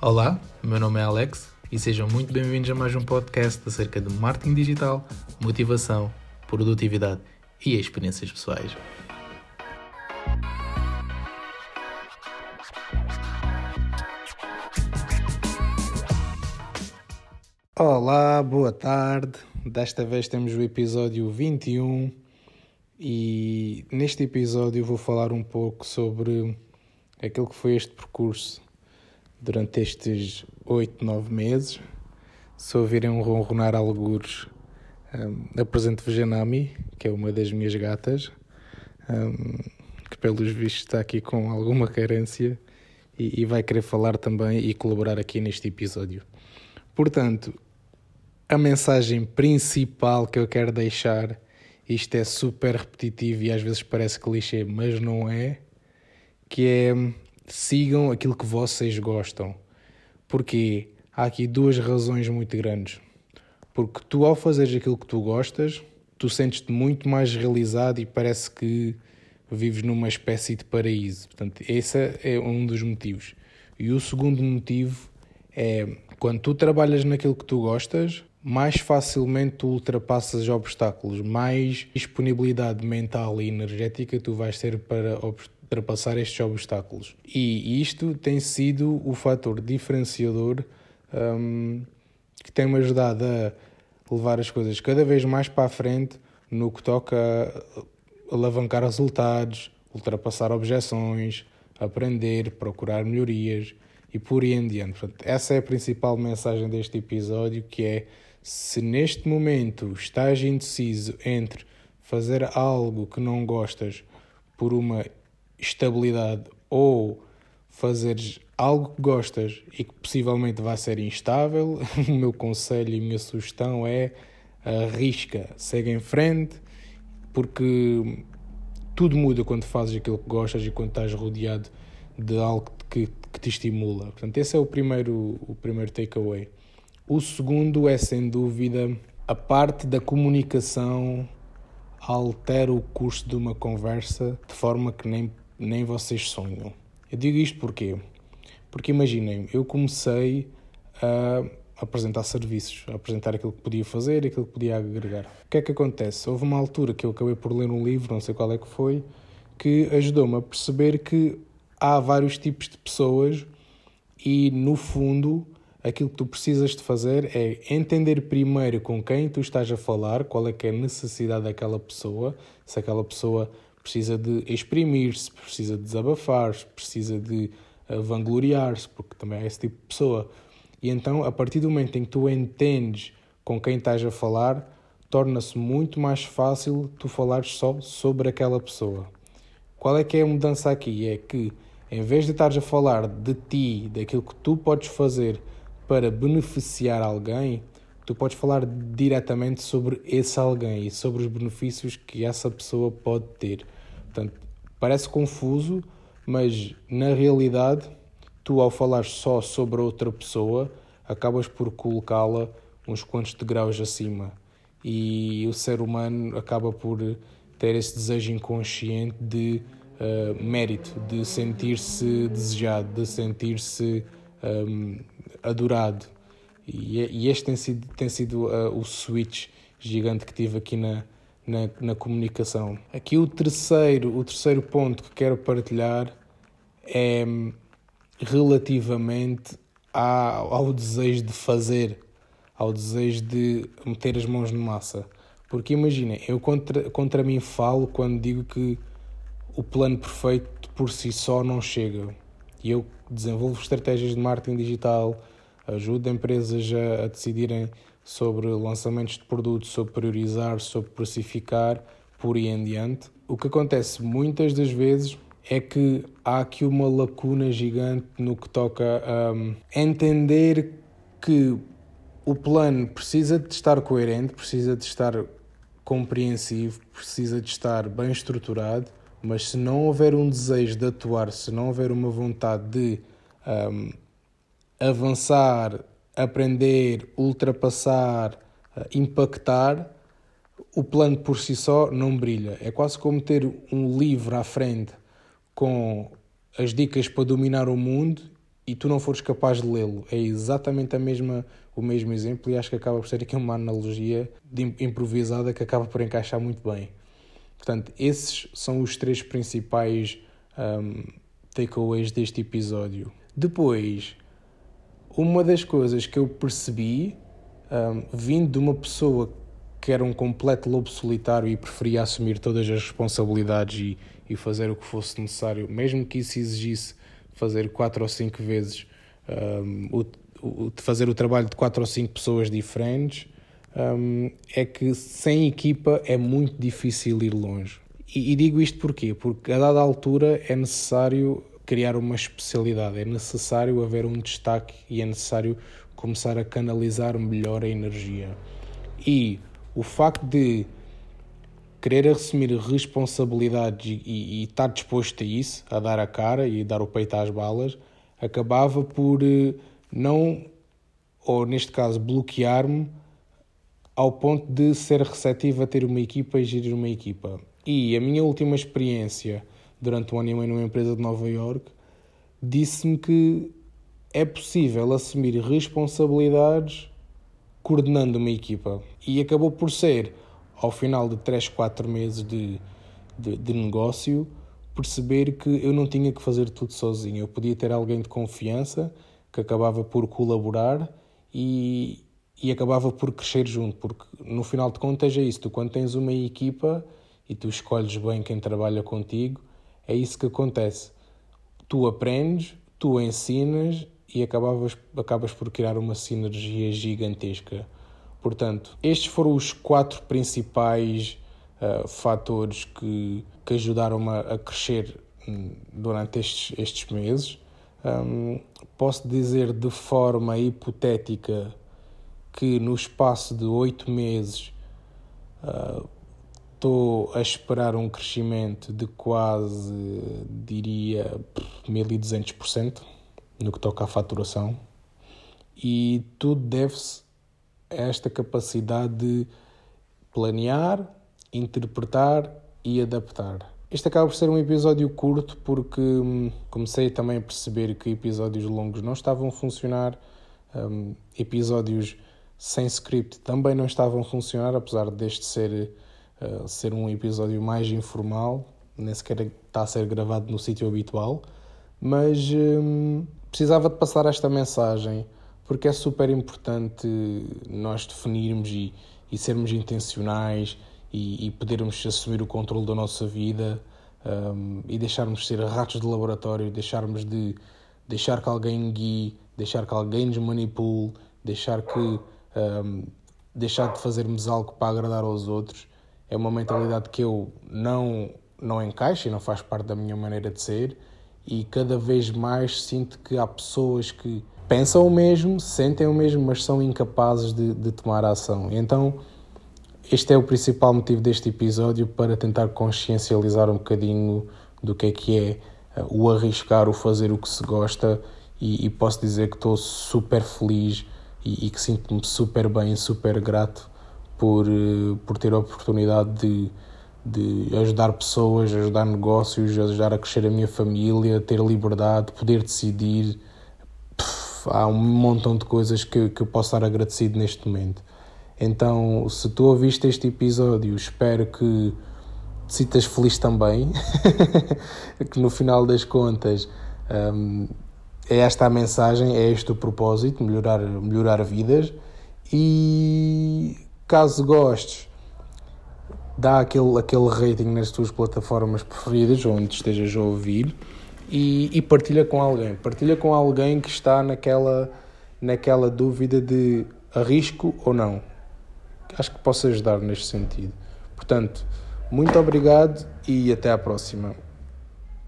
Olá, meu nome é Alex e sejam muito bem-vindos a mais um podcast acerca de marketing digital, motivação, produtividade e experiências pessoais. Olá, boa tarde. Desta vez temos o episódio 21 e neste episódio vou falar um pouco sobre aquilo que foi este percurso durante estes 8, 9 meses. Se ouvirem um ronronar algures, um, apresento-vos Janami, que é uma das minhas gatas, um, que pelos vistos está aqui com alguma carência e, e vai querer falar também e colaborar aqui neste episódio. Portanto, a mensagem principal que eu quero deixar, isto é super repetitivo e às vezes parece clichê, mas não é, que é sigam aquilo que vocês gostam. Porque há aqui duas razões muito grandes. Porque tu, ao fazeres aquilo que tu gostas, tu sentes-te muito mais realizado e parece que vives numa espécie de paraíso. Portanto, esse é um dos motivos. E o segundo motivo é quando tu trabalhas naquilo que tu gostas, mais facilmente tu ultrapassas obstáculos, mais disponibilidade mental e energética tu vais ter para ultrapassar estes obstáculos. E isto tem sido o fator diferenciador um, que tem-me ajudado a levar as coisas cada vez mais para a frente no que toca a alavancar resultados, ultrapassar objeções, aprender, procurar melhorias e por aí em diante. Portanto, essa é a principal mensagem deste episódio, que é se neste momento estás indeciso entre fazer algo que não gostas por uma estabilidade ou fazeres algo que gostas e que possivelmente vai ser instável, o meu conselho e a minha sugestão é arrisca, segue em frente, porque tudo muda quando fazes aquilo que gostas e quando estás rodeado de algo que, que te estimula. Portanto, esse é o primeiro, o primeiro takeaway. O segundo é, sem dúvida, a parte da comunicação altera o curso de uma conversa de forma que nem nem vocês sonham. Eu digo isto porquê? Porque imaginem, eu comecei a apresentar serviços, a apresentar aquilo que podia fazer e aquilo que podia agregar. O que é que acontece? Houve uma altura que eu acabei por ler um livro, não sei qual é que foi, que ajudou-me a perceber que há vários tipos de pessoas e, no fundo, aquilo que tu precisas de fazer é entender primeiro com quem tu estás a falar, qual é que é a necessidade daquela pessoa, se aquela pessoa precisa de exprimir-se, precisa de desabafar-se, precisa de uh, vangloriar-se, porque também é esse tipo de pessoa. E então, a partir do momento em que tu entendes com quem estás a falar, torna-se muito mais fácil tu falares só sobre aquela pessoa. Qual é que é a mudança aqui? É que, em vez de estares a falar de ti, daquilo que tu podes fazer para beneficiar alguém, tu podes falar diretamente sobre esse alguém e sobre os benefícios que essa pessoa pode ter. Portanto, parece confuso, mas na realidade, tu ao falar só sobre outra pessoa, acabas por colocá-la uns quantos degraus acima. E o ser humano acaba por ter esse desejo inconsciente de uh, mérito, de sentir-se desejado, de sentir-se um, adorado. E, e, este tem sido, tem sido uh, o switch gigante que tive aqui na, na, na comunicação. Aqui o terceiro, o terceiro ponto que quero partilhar é relativamente ao, ao desejo de fazer, ao desejo de meter as mãos na massa. Porque imaginem, eu contra, contra mim falo quando digo que o plano perfeito por si só não chega. E eu desenvolvo estratégias de marketing digital, ajudo empresas a, a decidirem sobre lançamentos de produtos, sobre priorizar, sobre precificar, por aí em diante. O que acontece muitas das vezes é que há aqui uma lacuna gigante no que toca a um, entender que o plano precisa de estar coerente, precisa de estar compreensivo, precisa de estar bem estruturado, mas se não houver um desejo de atuar, se não houver uma vontade de um, avançar aprender, ultrapassar, eh, impactar, o plano por si só não brilha. É quase como ter um livro à frente com as dicas para dominar o mundo e tu não fores capaz de lê-lo. É exatamente a mesma, o mesmo exemplo e acho que acaba por ser aqui uma analogia improvisada que acaba por encaixar muito bem. Portanto, esses são os três principais um, takeaways deste episódio. Depois, uma das coisas que eu percebi, um, vindo de uma pessoa que era um completo lobo solitário e preferia assumir todas as responsabilidades e, e fazer o que fosse necessário, mesmo que isso exigisse fazer quatro ou cinco vezes um, o, o, fazer o trabalho de quatro ou cinco pessoas diferentes um, é que sem equipa é muito difícil ir longe. E, e, digo isto porquê? Porque a dada altura é necessário criar uma especialidade, é necessário haver um destaque e é necessário começar a canalizar melhor a energia. E o facto de querer assumir responsabilidades e, e, e, estar disposto a isso, a dar a cara e dar o peito às balas, acabava por eh, não, ou neste caso, bloquear-me ao ponto de ser receptivo a ter uma equipa e gerir uma equipa. E a minha última experiência durante um ano e meio numa empresa de Nova York disse-me que é possível assumir responsabilidades coordenando uma equipa. E acabou por ser ao final de 3, 4 meses de, de, de, negócio, perceber que eu não tinha que fazer tudo sozinho. Eu podia ter alguém de confiança que acabava por colaborar e, e acabava por crescer junto, porque no final de contas é isso. Tu, quando tens uma equipa e tu escolhes bem quem trabalha contigo, é isso que acontece. Tu aprendes, tu ensinas e acabavas, acabas por criar uma sinergia gigantesca. Portanto, estes foram os quatro principais uh, fatores que, que ajudaram-me a, crescer hum, durante estes, estes meses. Um, posso dizer de forma hipotética que no espaço de oito meses estou a esperar um crescimento de quase, diria, 1200% no que toca à faturação. E tudo deve-se esta capacidade de planear, interpretar e adaptar. Este acaba por ser um episódio curto porque hum, comecei também a perceber que episódios longos não estavam a funcionar, um, episódios sem script também não estavam a funcionar, apesar deste ser, uh, ser um episódio mais informal, nem sequer está a ser gravado no sítio habitual, mas um, precisava de passar esta mensagem porque é super importante nós definirmos e, e sermos intencionais e, e, podermos assumir o controle da nossa vida um, e deixarmos de ser ratos de laboratório, deixarmos de deixar que alguém guie, deixar que alguém nos manipule, deixar que um, deixar de fazermos algo para agradar aos outros é uma mentalidade que eu não não encaixo e não faz parte da minha maneira de ser e cada vez mais sinto que há pessoas que pensam o mesmo, sentem o mesmo, mas são incapazes de, de tomar ação. Então, este é o principal motivo deste episódio para tentar consciencializar um bocadinho do que é que é uh, o arriscar, o fazer o que se gosta e, e posso dizer que estou super feliz e, e que sinto-me super bem, super grato por, uh, por ter a oportunidade de, de ajudar pessoas, ajudar negócios, ajudar a crescer a minha família, ter liberdade, poder decidir, há um montão de coisas que, que eu posso estar agradecido neste momento. Então, se tu ouviste este episódio, espero que te sintas feliz também, que no final das contas um, é esta a mensagem, é este o propósito, melhorar, melhorar vidas. E caso gostes, dá aquele, aquele rating nas tuas plataformas preferidas, onde estejas a ouvir e, e, partilha com alguém. Partilha com alguém que está naquela, naquela dúvida de arrisco ou não. Acho que posso ajudar neste sentido. Portanto, muito obrigado e até à próxima.